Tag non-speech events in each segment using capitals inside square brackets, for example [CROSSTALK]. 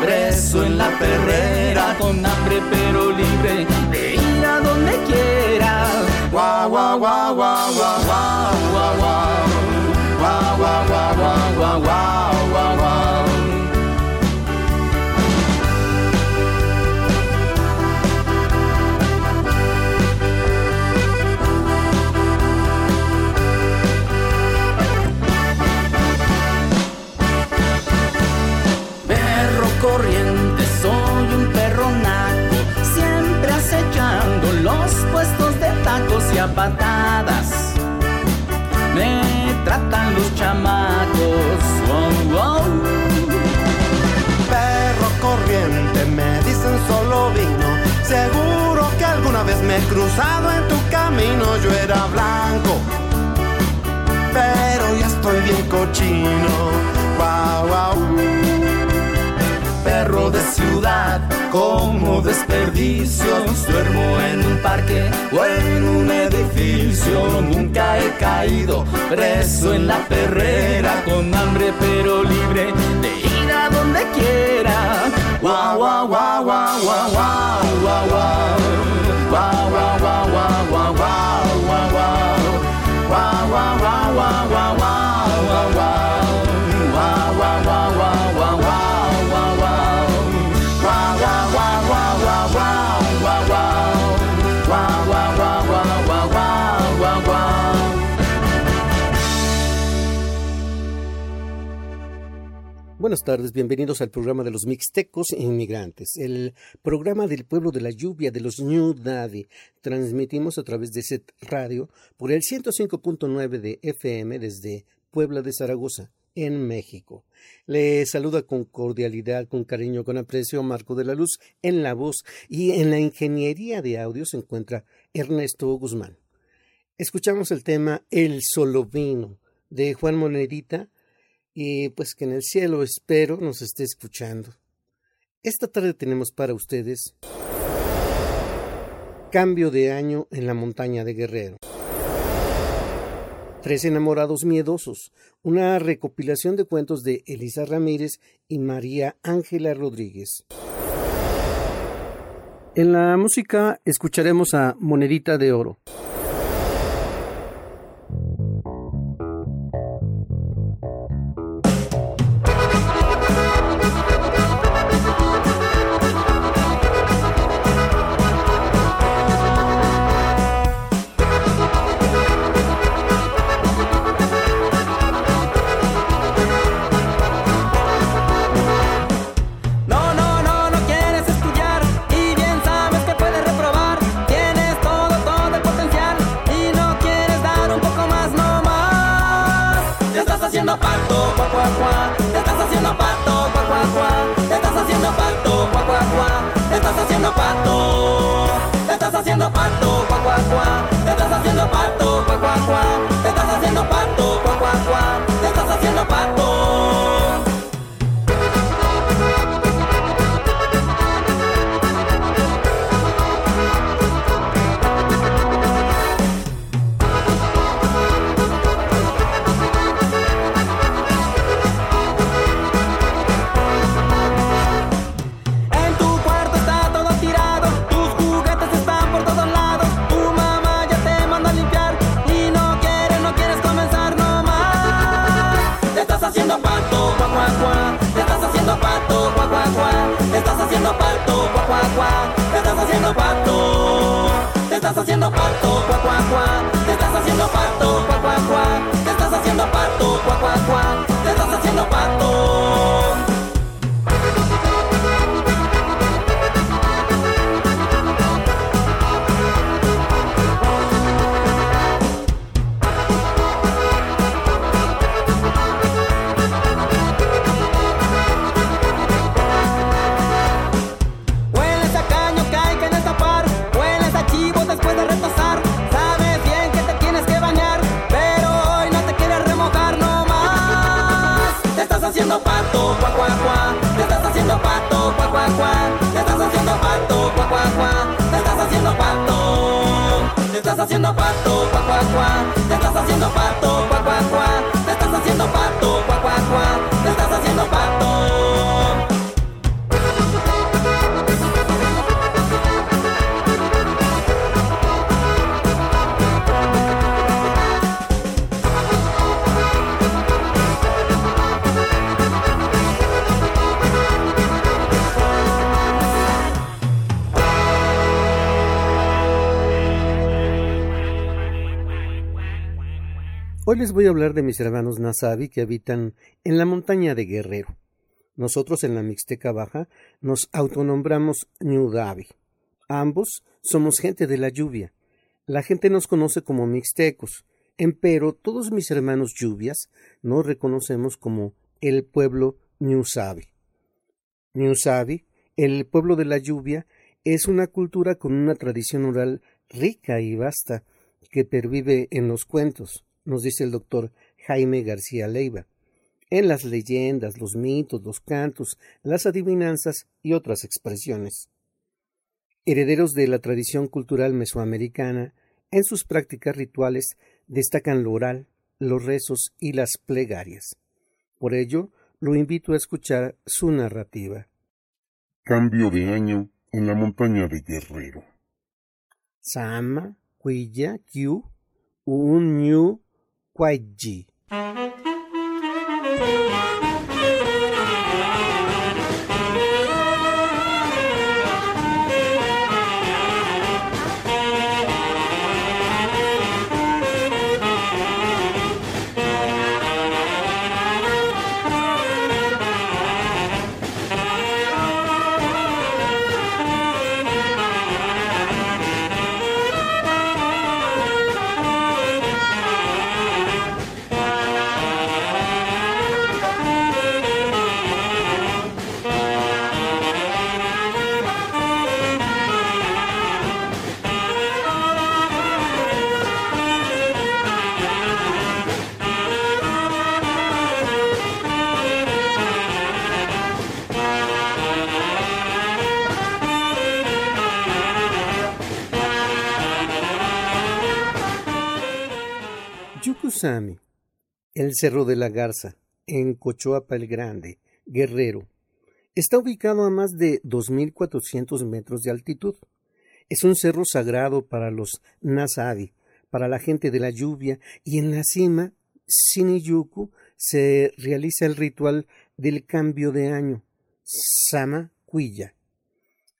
Preso en la perrera, con hambre pero patadas. Me tratan los chamacos, wow, Perro corriente, me dicen solo vino. Seguro que alguna vez me he cruzado en tu camino, yo era blanco, pero ya estoy bien cochino, wow, wow perro de ciudad, como desperdicios. Duermo en un parque o en un edificio. Nunca he caído preso en la perrera, con hambre pero libre de ir a donde quiera. Guau, guau, guau, guau, guau, guau, guau, guau. Guau, guau, guau, guau, guau, guau, guau, guau. Guau, Buenas tardes, bienvenidos al programa de los Mixtecos Inmigrantes, el programa del pueblo de la lluvia de los New Daddy. Transmitimos a través de set radio por el 105.9 de FM desde Puebla de Zaragoza, en México. Le saluda con cordialidad, con cariño, con aprecio Marco de la Luz en la voz y en la ingeniería de audio se encuentra Ernesto Guzmán. Escuchamos el tema El Solo Vino de Juan Monedita y pues que en el cielo espero nos esté escuchando. Esta tarde tenemos para ustedes Cambio de año en la montaña de Guerrero. Tres enamorados miedosos, una recopilación de cuentos de Elisa Ramírez y María Ángela Rodríguez. En la música escucharemos a Monedita de Oro. Estás haciendo pato, cuá, cuá, cuá. Te estás haciendo pato, cuá, cuá, cuá. Te estás haciendo pato, cuá, cuá, cuá. Te estás haciendo pato. Haciendo Les voy a hablar de mis hermanos Nasabi que habitan en la montaña de Guerrero. Nosotros en la Mixteca Baja nos autonombramos Ñudavi. Ambos somos gente de la lluvia. La gente nos conoce como mixtecos, empero todos mis hermanos lluvias nos reconocemos como el pueblo Ñusabi. Ñusabi, el pueblo de la lluvia, es una cultura con una tradición oral rica y vasta que pervive en los cuentos, nos dice el doctor Jaime García Leiva, en las leyendas, los mitos, los cantos, las adivinanzas y otras expresiones. Herederos de la tradición cultural mesoamericana, en sus prácticas rituales destacan lo oral, los rezos y las plegarias. Por ello, lo invito a escuchar su narrativa. Cambio de año en la montaña de Guerrero. Sama, Cuilla, Q, Un, Ñu, 会计 El Cerro de la Garza, en Cochoapa el Grande, Guerrero, está ubicado a más de 2.400 metros de altitud. Es un cerro sagrado para los Nasabi, para la gente de la lluvia, y en la cima, Siniyuku, se realiza el ritual del cambio de año, Sama Cuilla.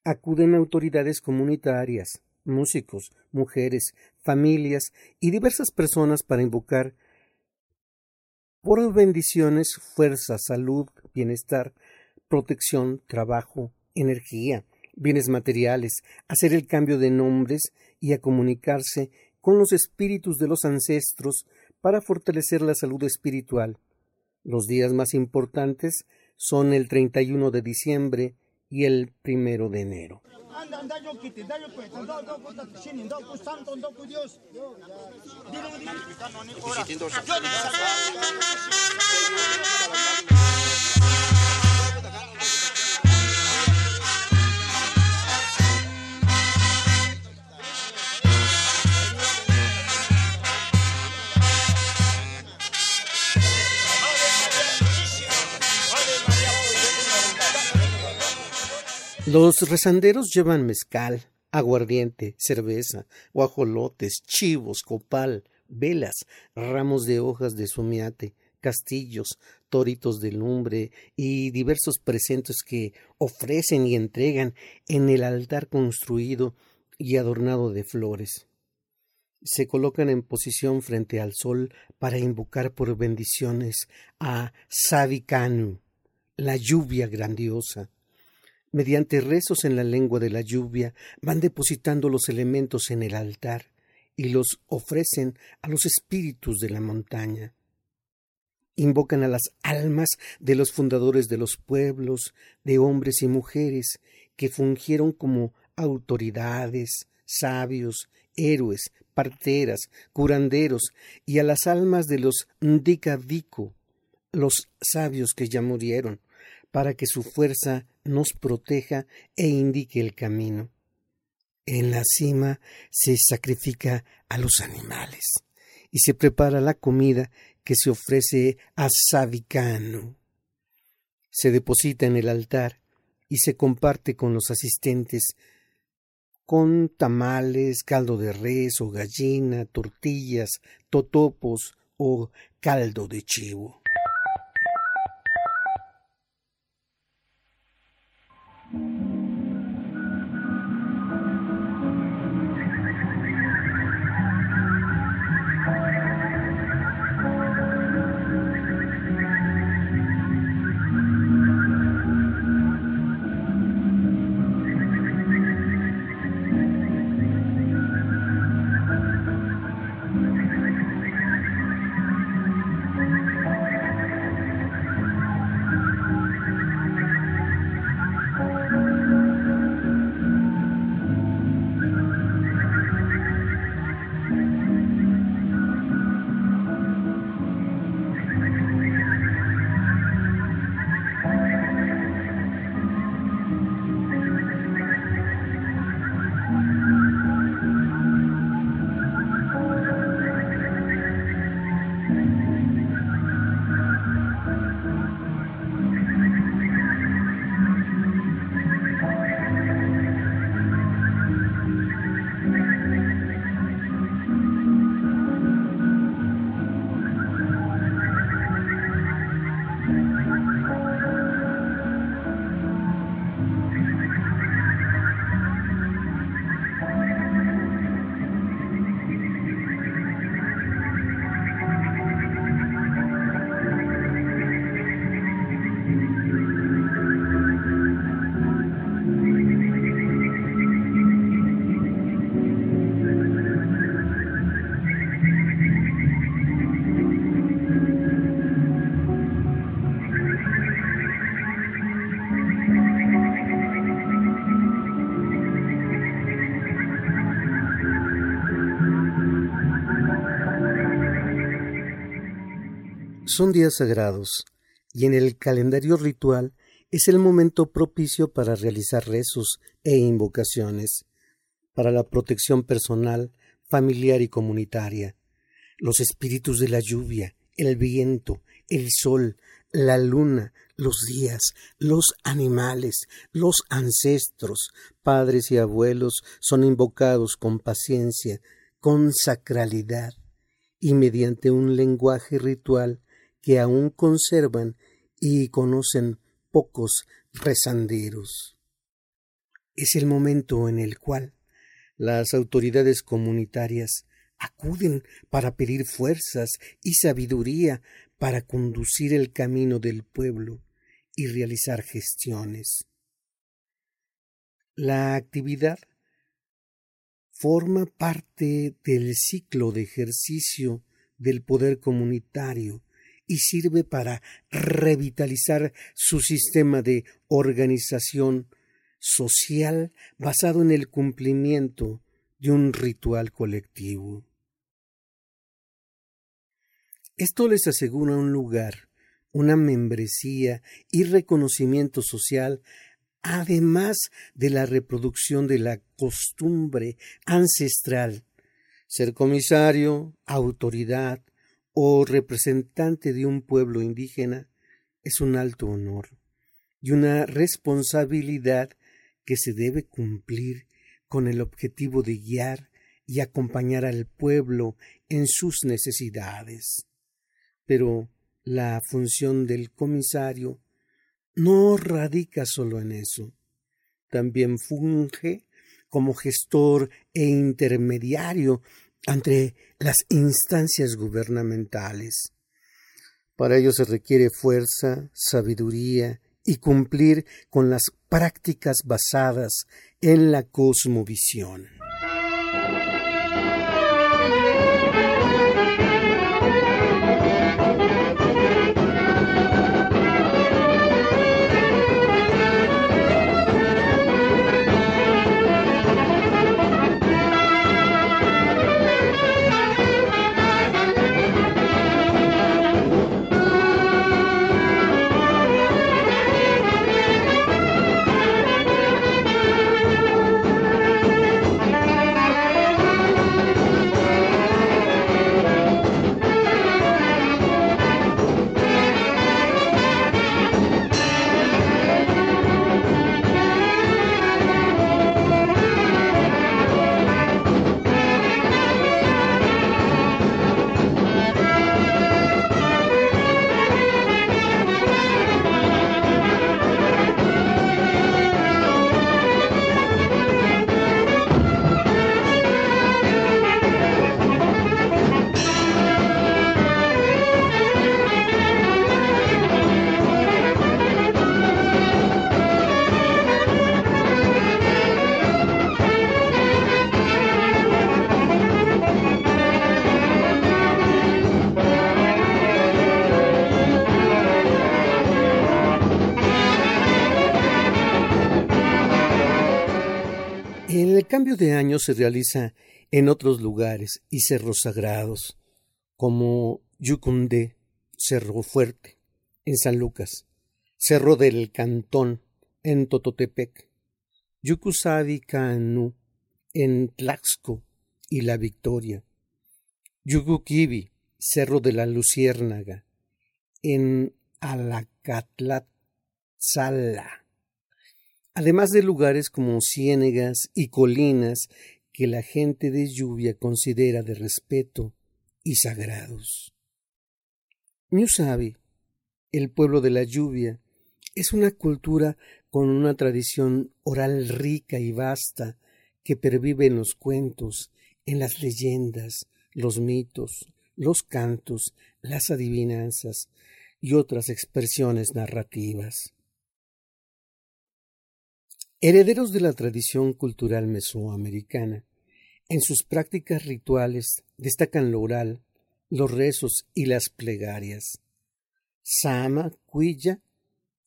Acuden autoridades comunitarias, músicos, mujeres, familias y diversas personas para invocar por bendiciones, fuerza, salud, bienestar, protección, trabajo, energía, bienes materiales, hacer el cambio de nombres y a comunicarse con los espíritus de los ancestros para fortalecer la salud espiritual. Los días más importantes son el 31 de diciembre y el primero de enero. Los rezanderos llevan mezcal, aguardiente, cerveza, guajolotes, chivos, copal, velas, ramos de hojas de sumiate, castillos, toritos de lumbre y diversos presentes que ofrecen y entregan en el altar construido y adornado de flores. Se colocan en posición frente al sol para invocar por bendiciones a Savikanu, la lluvia grandiosa. Mediante rezos en la lengua de la lluvia van depositando los elementos en el altar y los ofrecen a los espíritus de la montaña. Invocan a las almas de los fundadores de los pueblos, de hombres y mujeres que fungieron como autoridades, sabios, héroes, parteras, curanderos, y a las almas de los Ndikadiku, los sabios que ya murieron, para que su fuerza nos proteja e indique el camino. En la cima se sacrifica a los animales y se prepara la comida que se ofrece a Savikano. Se deposita en el altar y se comparte con los asistentes con tamales, caldo de res o gallina, tortillas, totopos o caldo de chivo. Son días sagrados, y en el calendario ritual es el momento propicio para realizar rezos e invocaciones, para la protección personal, familiar y comunitaria. Los espíritus de la lluvia, el viento, el sol, la luna, los días, los animales, los ancestros, padres y abuelos son invocados con paciencia, con sacralidad, y mediante un lenguaje ritual que aún conservan y conocen pocos rezanderos. Es el momento en el cual las autoridades comunitarias acuden para pedir fuerzas y sabiduría para conducir el camino del pueblo y realizar gestiones. La actividad forma parte del ciclo de ejercicio del poder comunitario y sirve para revitalizar su sistema de organización social basado en el cumplimiento de un ritual colectivo. Esto les asegura un lugar, una membresía y reconocimiento social, además de la reproducción de la costumbre ancestral. Ser comisario, autoridad, o representante de un pueblo indígena es un alto honor y una responsabilidad que se debe cumplir con el objetivo de guiar y acompañar al pueblo en sus necesidades. Pero la función del comisario no radica solo en eso, también funge como gestor e intermediario entre las instancias gubernamentales. Para ello se requiere fuerza, sabiduría y cumplir con las prácticas basadas en la cosmovisión. De año se realiza en otros lugares y cerros sagrados, como Yucundé, Cerro Fuerte, en San Lucas, Cerro del Cantón, en Tototepec, Yucusabi Canu, en Tlaxco y La Victoria, Yugukibi, Cerro de la Luciérnaga, en Alacatlatzala además de lugares como ciénegas y colinas que la gente de lluvia considera de respeto y sagrados. Ñusabi, el pueblo de la lluvia, es una cultura con una tradición oral rica y vasta que pervive en los cuentos, en las leyendas, los mitos, los cantos, las adivinanzas y otras expresiones narrativas. Herederos de la tradición cultural mesoamericana, en sus prácticas rituales destacan lo oral, los rezos y las plegarias. Sama, Cuilla,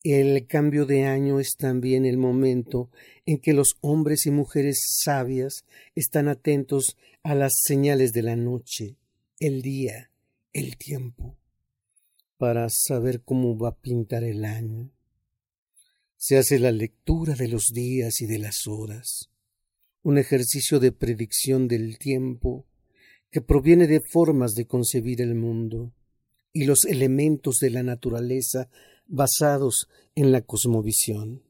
el cambio de año es también el momento en que los hombres y mujeres sabias están atentos a las señales de la noche, el día, el tiempo, para saber cómo va a pintar el año se hace la lectura de los días y de las horas, un ejercicio de predicción del tiempo que proviene de formas de concebir el mundo y los elementos de la naturaleza basados en la cosmovisión.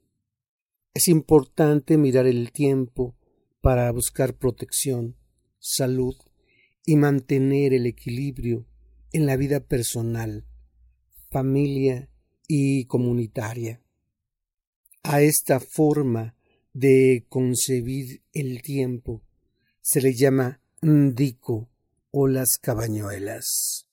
Es importante mirar el tiempo para buscar protección, salud y mantener el equilibrio en la vida personal, familia y comunitaria. A esta forma de concebir el tiempo se le llama ndico o las cabañuelas.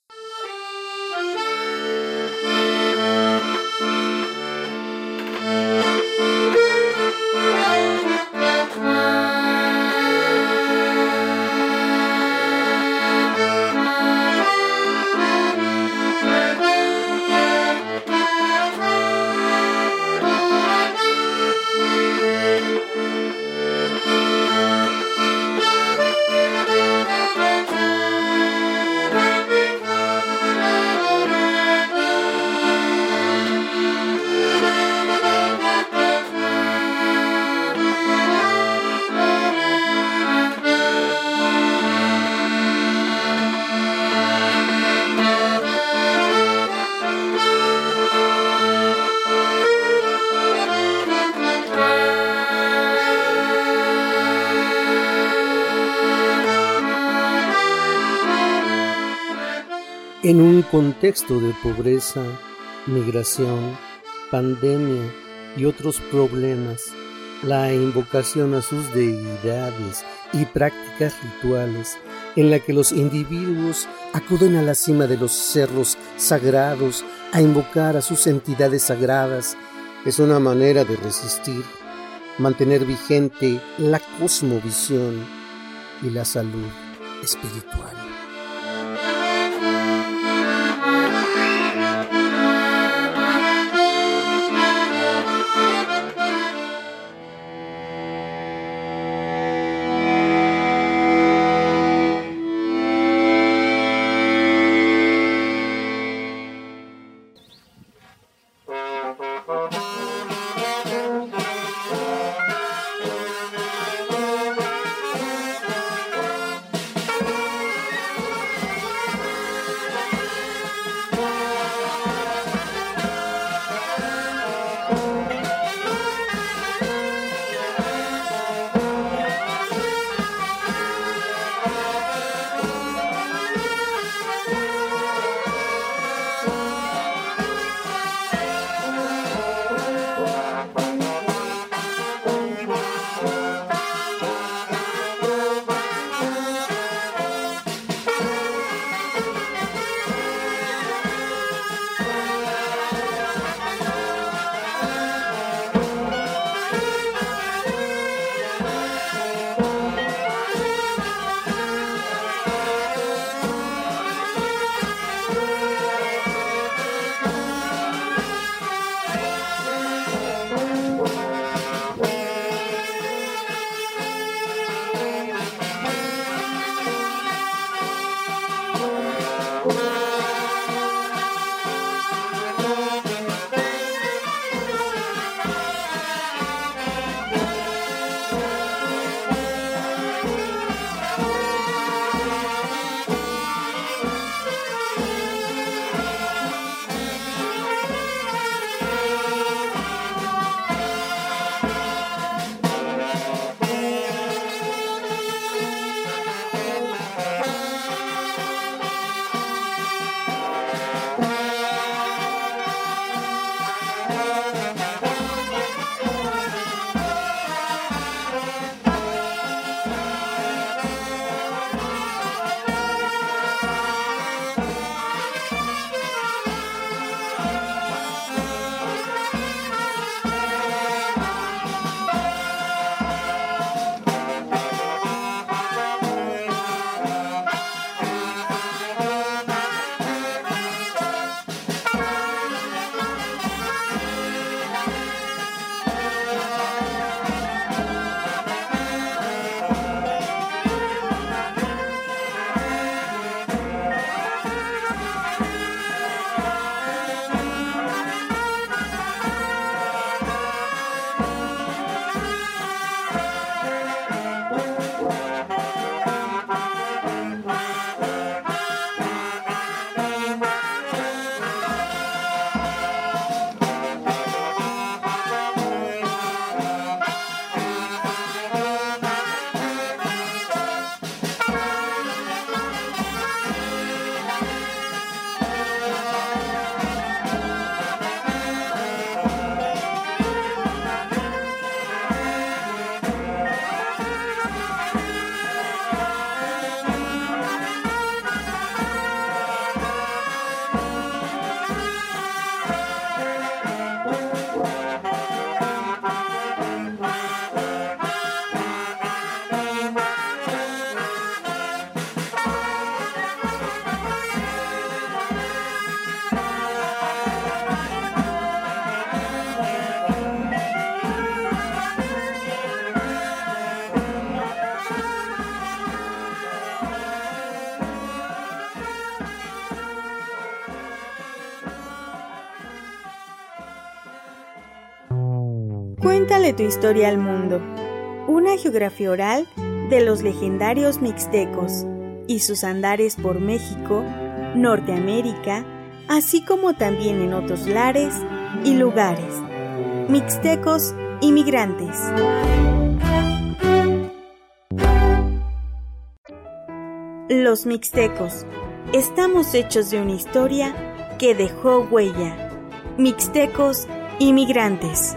Contexto de pobreza, migración, pandemia y otros problemas, la invocación a sus deidades y prácticas rituales en la que los individuos acuden a la cima de los cerros sagrados a invocar a sus entidades sagradas es una manera de resistir, mantener vigente la cosmovisión y la salud espiritual. Historia al mundo. Una geografía oral de los legendarios mixtecos y sus andares por México, Norteamérica, así como también en otros lares y lugares. Mixtecos inmigrantes. Los mixtecos. Estamos hechos de una historia que dejó huella. Mixtecos inmigrantes.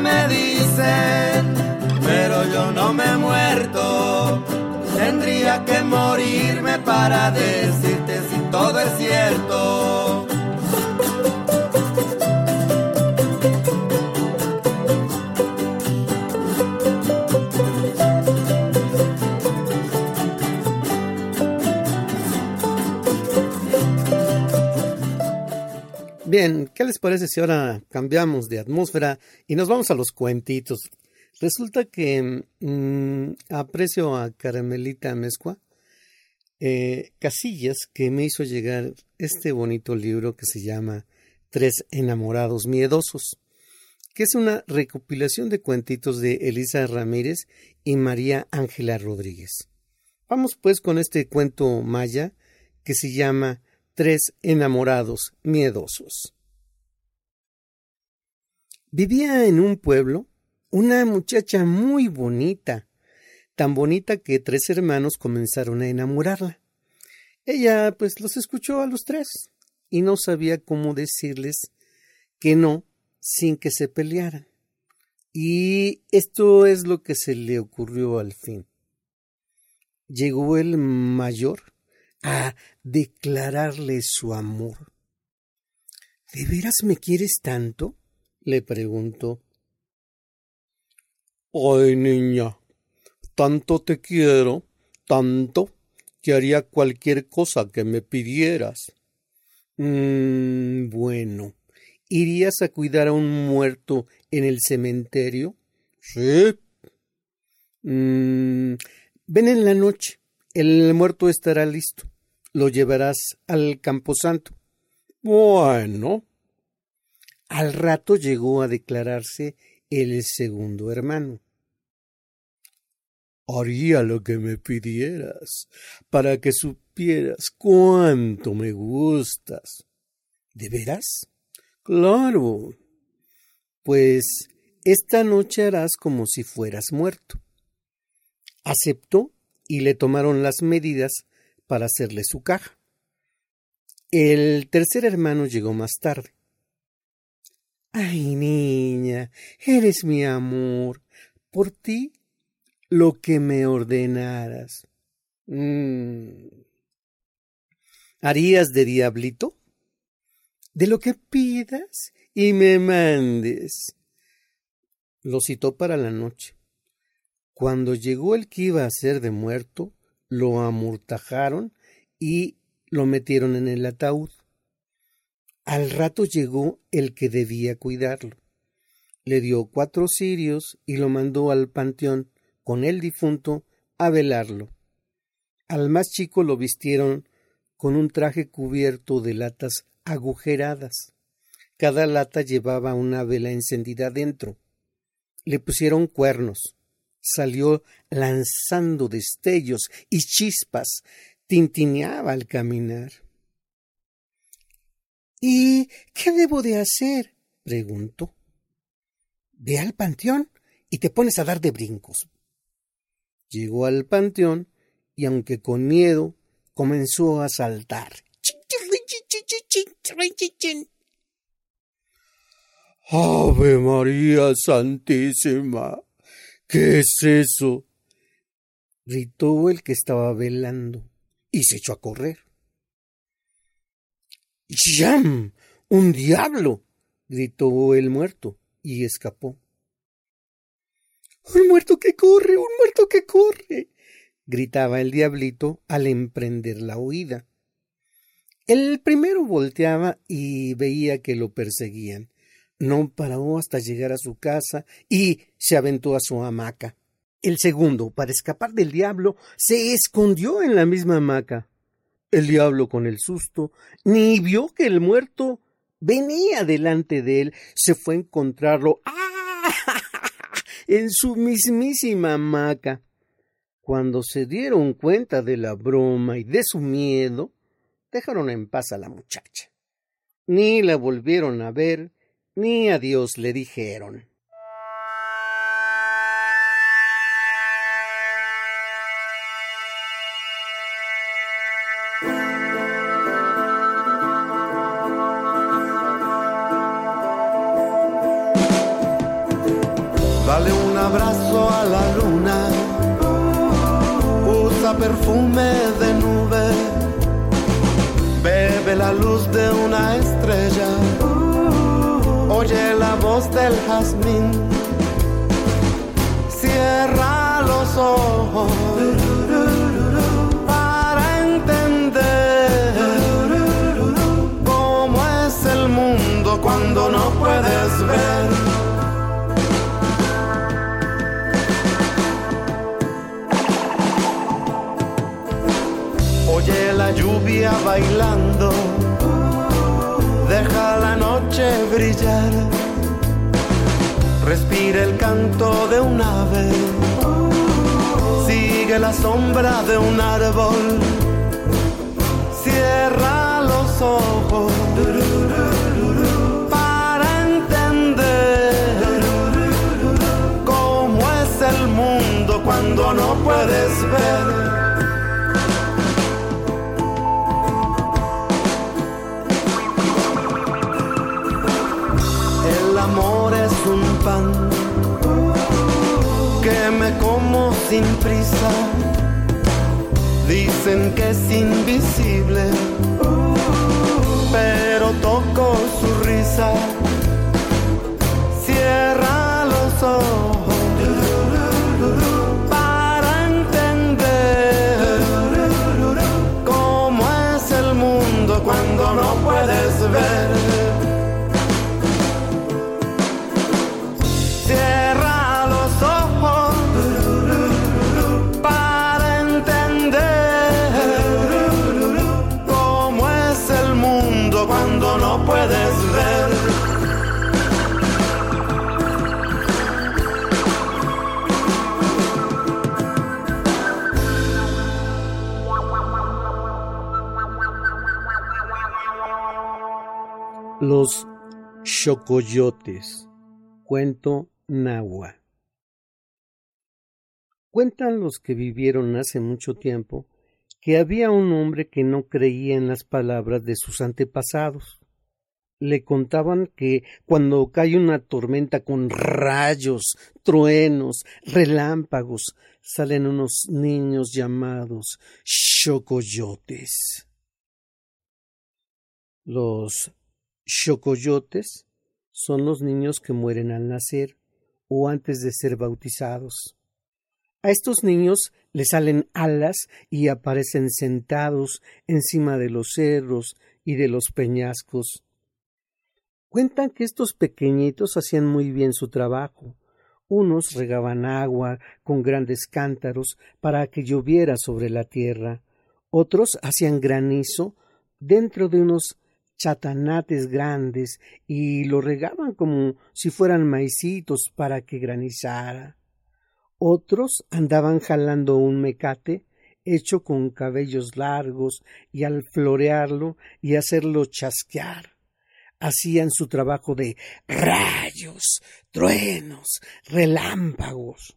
Me dicen, pero yo no me he muerto. Tendría que morirme para decirte si todo es cierto. Bien, ¿qué les parece si ahora cambiamos de atmósfera y nos vamos a los cuentitos? Resulta que mm, aprecio a Caramelita Mezcua eh, Casillas que me hizo llegar este bonito libro que se llama Tres enamorados miedosos, que es una recopilación de cuentitos de Elisa Ramírez y María Ángela Rodríguez. Vamos pues con este cuento maya que se llama tres enamorados miedosos. Vivía en un pueblo una muchacha muy bonita, tan bonita que tres hermanos comenzaron a enamorarla. Ella pues los escuchó a los tres y no sabía cómo decirles que no sin que se pelearan. Y esto es lo que se le ocurrió al fin. Llegó el mayor a declararle su amor. ¿De veras me quieres tanto? le preguntó. Ay, niña, tanto te quiero, tanto, que haría cualquier cosa que me pidieras. Mmm, bueno, ¿irías a cuidar a un muerto en el cementerio? Sí. Mmm, ven en la noche, el muerto estará listo lo llevarás al camposanto. Bueno. Al rato llegó a declararse el segundo hermano. Haría lo que me pidieras, para que supieras cuánto me gustas. ¿De veras? Claro. Pues esta noche harás como si fueras muerto. Aceptó y le tomaron las medidas para hacerle su caja. El tercer hermano llegó más tarde. Ay, niña, eres mi amor. Por ti, lo que me ordenaras. Mm. ¿Harías de diablito? De lo que pidas y me mandes. Lo citó para la noche. Cuando llegó el que iba a ser de muerto, lo amortajaron y lo metieron en el ataúd. Al rato llegó el que debía cuidarlo. Le dio cuatro cirios y lo mandó al panteón con el difunto a velarlo. Al más chico lo vistieron con un traje cubierto de latas agujeradas. Cada lata llevaba una vela encendida dentro. Le pusieron cuernos, salió lanzando destellos y chispas, tintineaba al caminar. ¿Y qué debo de hacer? preguntó. Ve al panteón y te pones a dar de brincos. Llegó al panteón y aunque con miedo comenzó a saltar. Ave María Santísima. ¿Qué es eso? gritó el que estaba velando y se echó a correr. ¡Yam! ¡Un diablo! gritó el muerto y escapó. ¡Un muerto que corre! ¡Un muerto que corre! gritaba el diablito al emprender la huida. El primero volteaba y veía que lo perseguían. No paró hasta llegar a su casa y se aventó a su hamaca. El segundo, para escapar del diablo, se escondió en la misma hamaca. El diablo, con el susto, ni vio que el muerto venía delante de él, se fue a encontrarlo ¡ah! [LAUGHS] en su mismísima hamaca. Cuando se dieron cuenta de la broma y de su miedo, dejaron en paz a la muchacha. Ni la volvieron a ver, ni adiós le dijeron. Dale un abrazo a la luna, usa perfume de nube, bebe la luz de una oye la voz del jazmín, cierra los ojos para entender cómo es el mundo cuando no puedes ver. Oye la lluvia bailando, deja la noche brillar, respira el canto de un ave, sigue la sombra de un árbol, cierra los ojos para entender cómo es el mundo cuando no puedes ver. Pan que me como sin prisa. Dicen que es invisible, pero toco su risa. Cierra los ojos para entender cómo es el mundo cuando no puedes ver. Los chocoyotes. Cuento Nahua. Cuentan los que vivieron hace mucho tiempo que había un hombre que no creía en las palabras de sus antepasados. Le contaban que cuando cae una tormenta con rayos, truenos, relámpagos, salen unos niños llamados chocoyotes. Los chocoyotes son los niños que mueren al nacer o antes de ser bautizados. A estos niños les salen alas y aparecen sentados encima de los cerros y de los peñascos. Cuentan que estos pequeñitos hacían muy bien su trabajo. Unos regaban agua con grandes cántaros para que lloviera sobre la tierra. Otros hacían granizo dentro de unos chatanates grandes y lo regaban como si fueran maicitos para que granizara. Otros andaban jalando un mecate hecho con cabellos largos y al florearlo y hacerlo chasquear hacían su trabajo de rayos, truenos, relámpagos.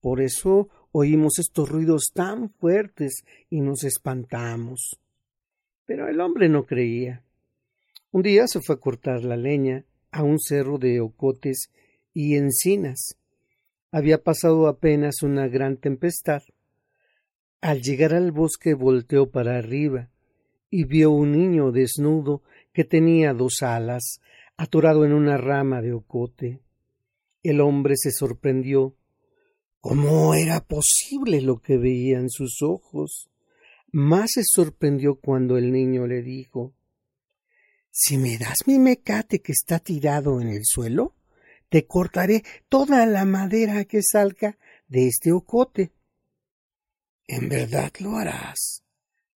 Por eso oímos estos ruidos tan fuertes y nos espantamos. Pero el hombre no creía. Un día se fue a cortar la leña a un cerro de ocotes y encinas. Había pasado apenas una gran tempestad. Al llegar al bosque volteó para arriba y vio un niño desnudo que tenía dos alas, atorado en una rama de ocote. El hombre se sorprendió. ¿Cómo era posible lo que veía en sus ojos? Más se sorprendió cuando el niño le dijo Si me das mi mecate que está tirado en el suelo, te cortaré toda la madera que salga de este ocote. ¿En verdad lo harás?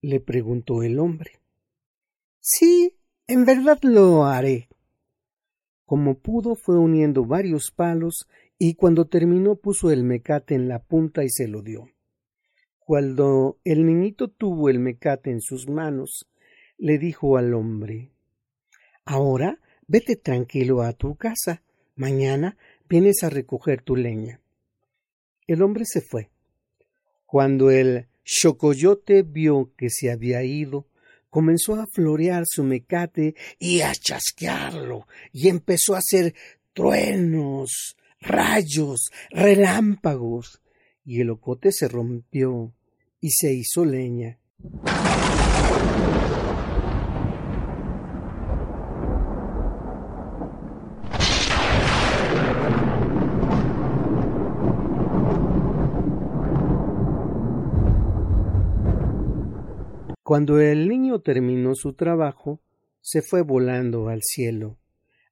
le preguntó el hombre. Sí, en verdad lo haré. Como pudo fue uniendo varios palos y cuando terminó puso el mecate en la punta y se lo dio. Cuando el niñito tuvo el mecate en sus manos, le dijo al hombre Ahora vete tranquilo a tu casa. Mañana vienes a recoger tu leña. El hombre se fue. Cuando el chocoyote vio que se había ido, comenzó a florear su mecate y a chasquearlo, y empezó a hacer truenos, rayos, relámpagos, y el ocote se rompió y se hizo leña. Cuando el niño terminó su trabajo, se fue volando al cielo,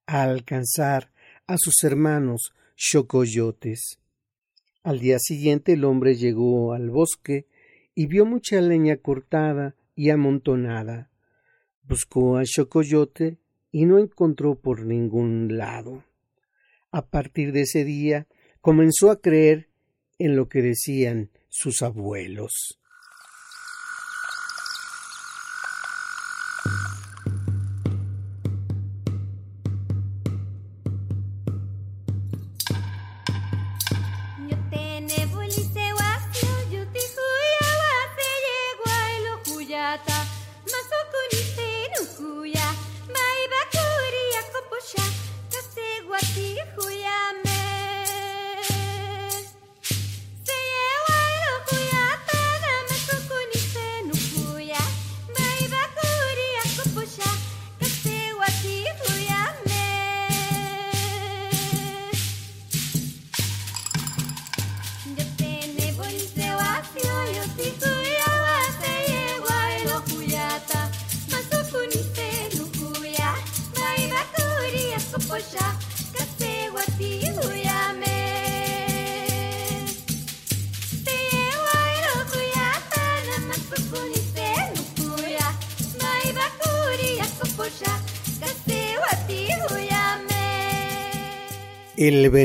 a alcanzar a sus hermanos chocoyotes. Al día siguiente el hombre llegó al bosque y vio mucha leña cortada y amontonada. Buscó a Chocoyote y no encontró por ningún lado. A partir de ese día comenzó a creer en lo que decían sus abuelos. you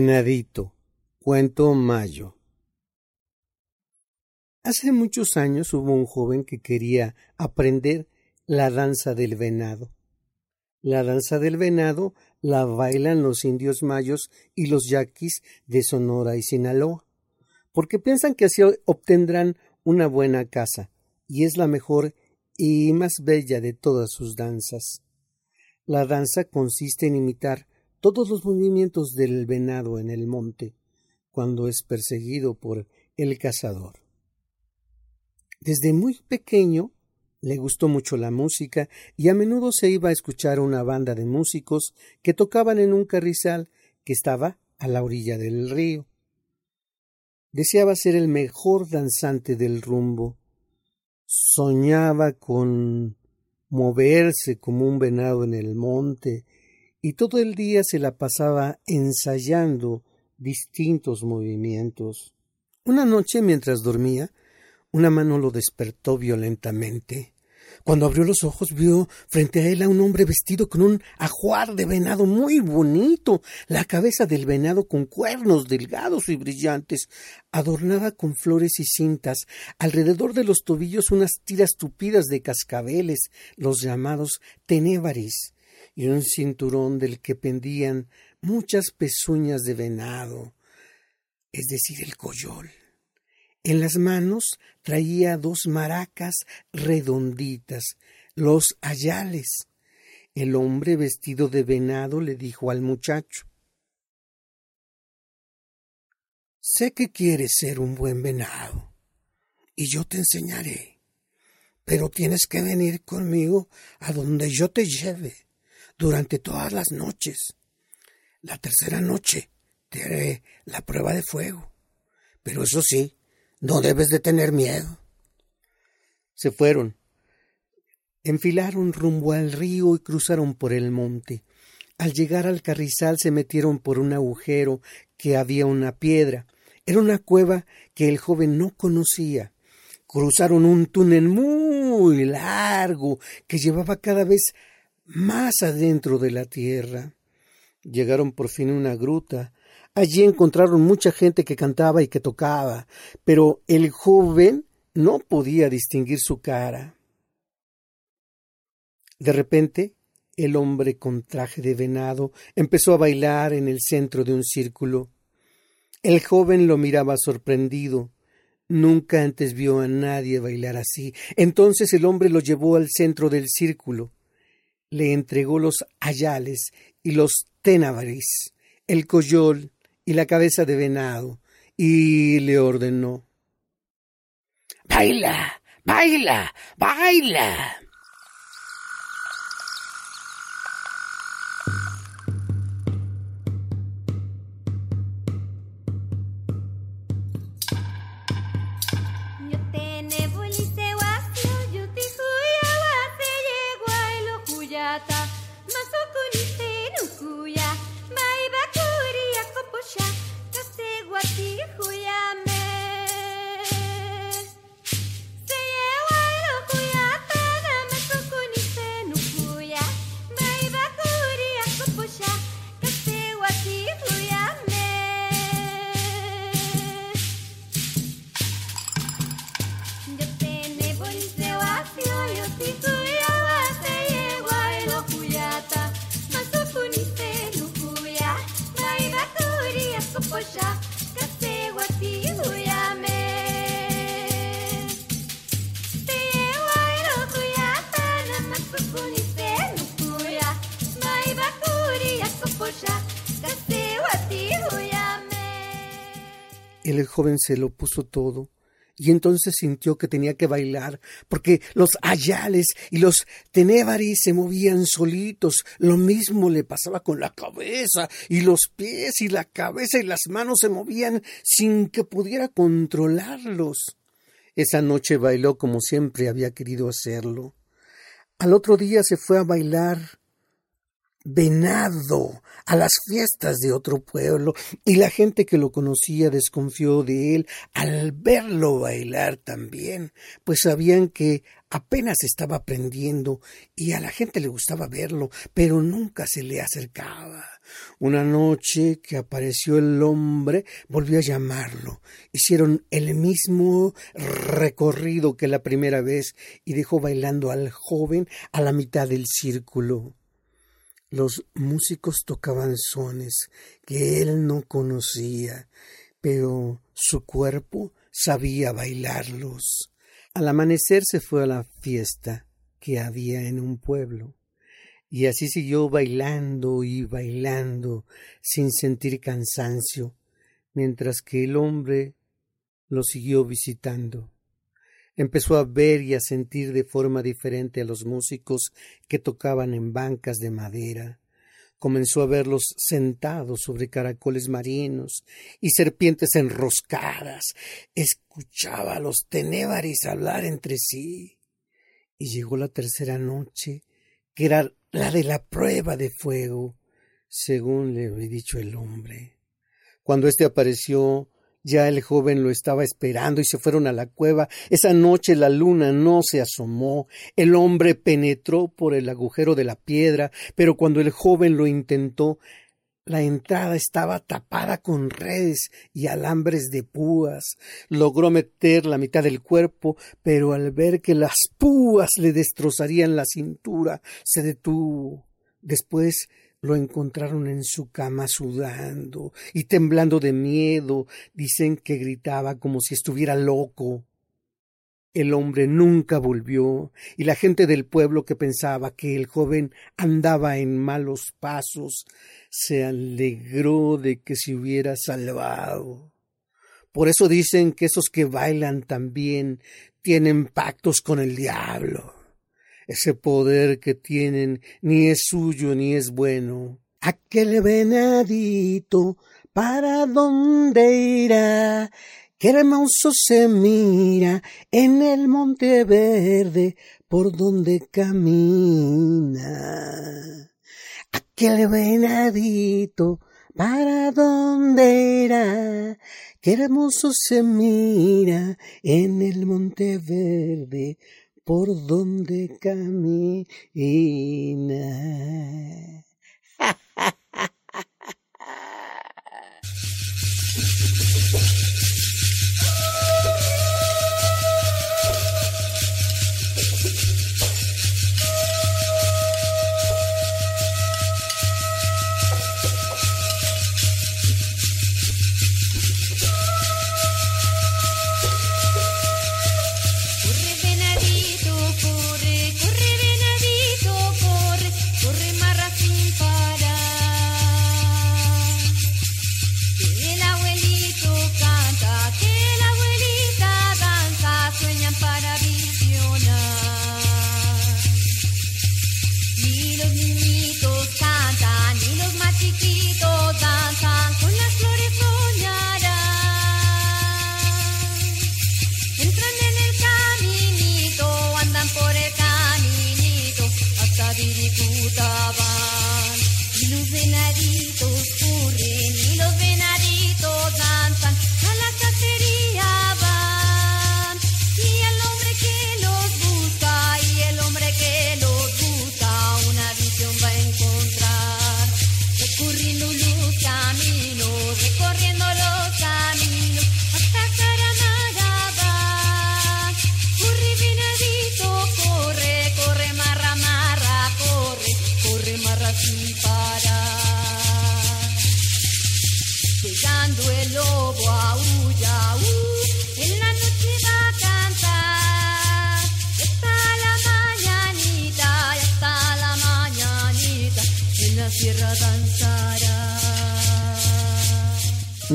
venadito. Cuento mayo. Hace muchos años hubo un joven que quería aprender la danza del venado. La danza del venado la bailan los indios mayos y los yaquis de Sonora y Sinaloa, porque piensan que así obtendrán una buena casa, y es la mejor y más bella de todas sus danzas. La danza consiste en imitar todos los movimientos del venado en el monte cuando es perseguido por el cazador. Desde muy pequeño le gustó mucho la música y a menudo se iba a escuchar una banda de músicos que tocaban en un carrizal que estaba a la orilla del río. Deseaba ser el mejor danzante del rumbo. Soñaba con moverse como un venado en el monte y todo el día se la pasaba ensayando distintos movimientos. Una noche, mientras dormía, una mano lo despertó violentamente. Cuando abrió los ojos vio frente a él a un hombre vestido con un ajuar de venado muy bonito, la cabeza del venado con cuernos delgados y brillantes, adornada con flores y cintas, alrededor de los tobillos unas tiras tupidas de cascabeles, los llamados tenébaris, y un cinturón del que pendían muchas pezuñas de venado, es decir, el coyol. En las manos traía dos maracas redonditas, los ayales, El hombre vestido de venado le dijo al muchacho Sé que quieres ser un buen venado, y yo te enseñaré, pero tienes que venir conmigo a donde yo te lleve durante todas las noches. La tercera noche te haré la prueba de fuego, pero eso sí, no debes de tener miedo. Se fueron, enfilaron rumbo al río y cruzaron por el monte. Al llegar al carrizal se metieron por un agujero que había una piedra era una cueva que el joven no conocía. Cruzaron un túnel muy largo que llevaba cada vez más adentro de la tierra. Llegaron por fin a una gruta. Allí encontraron mucha gente que cantaba y que tocaba, pero el joven no podía distinguir su cara. De repente, el hombre con traje de venado empezó a bailar en el centro de un círculo. El joven lo miraba sorprendido. Nunca antes vio a nadie bailar así. Entonces el hombre lo llevó al centro del círculo. Le entregó los ayales y los tenabaris, el coyol y la cabeza de venado, y le ordenó Baila, baila, baila. El joven se lo puso todo y entonces sintió que tenía que bailar, porque los ayales y los tenébaris se movían solitos. Lo mismo le pasaba con la cabeza, y los pies y la cabeza y las manos se movían sin que pudiera controlarlos. Esa noche bailó como siempre había querido hacerlo. Al otro día se fue a bailar venado a las fiestas de otro pueblo y la gente que lo conocía desconfió de él al verlo bailar también, pues sabían que apenas estaba aprendiendo y a la gente le gustaba verlo, pero nunca se le acercaba. Una noche que apareció el hombre, volvió a llamarlo. Hicieron el mismo recorrido que la primera vez y dejó bailando al joven a la mitad del círculo. Los músicos tocaban sones que él no conocía, pero su cuerpo sabía bailarlos. Al amanecer se fue a la fiesta que había en un pueblo, y así siguió bailando y bailando sin sentir cansancio, mientras que el hombre lo siguió visitando. Empezó a ver y a sentir de forma diferente a los músicos que tocaban en bancas de madera. Comenzó a verlos sentados sobre caracoles marinos y serpientes enroscadas. Escuchaba a los tenébaris hablar entre sí. Y llegó la tercera noche, que era la de la prueba de fuego, según le había dicho el hombre. Cuando éste apareció, ya el joven lo estaba esperando y se fueron a la cueva. Esa noche la luna no se asomó. El hombre penetró por el agujero de la piedra, pero cuando el joven lo intentó, la entrada estaba tapada con redes y alambres de púas. Logró meter la mitad del cuerpo, pero al ver que las púas le destrozarían la cintura, se detuvo. Después lo encontraron en su cama sudando y temblando de miedo. Dicen que gritaba como si estuviera loco. El hombre nunca volvió, y la gente del pueblo que pensaba que el joven andaba en malos pasos se alegró de que se hubiera salvado. Por eso dicen que esos que bailan también tienen pactos con el diablo. Ese poder que tienen ni es suyo ni es bueno. Aquel venadito, ¿para dónde irá? Qué hermoso se mira en el monte verde por donde camina. Aquel venadito, ¿para dónde irá? Qué hermoso se mira en el monte verde por donde camina.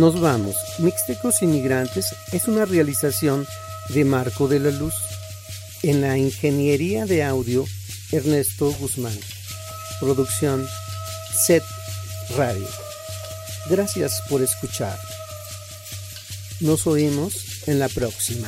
Nos vamos. Mixtecos Inmigrantes es una realización de Marco de la Luz. En la ingeniería de audio, Ernesto Guzmán. Producción, Set Radio. Gracias por escuchar. Nos oímos en la próxima.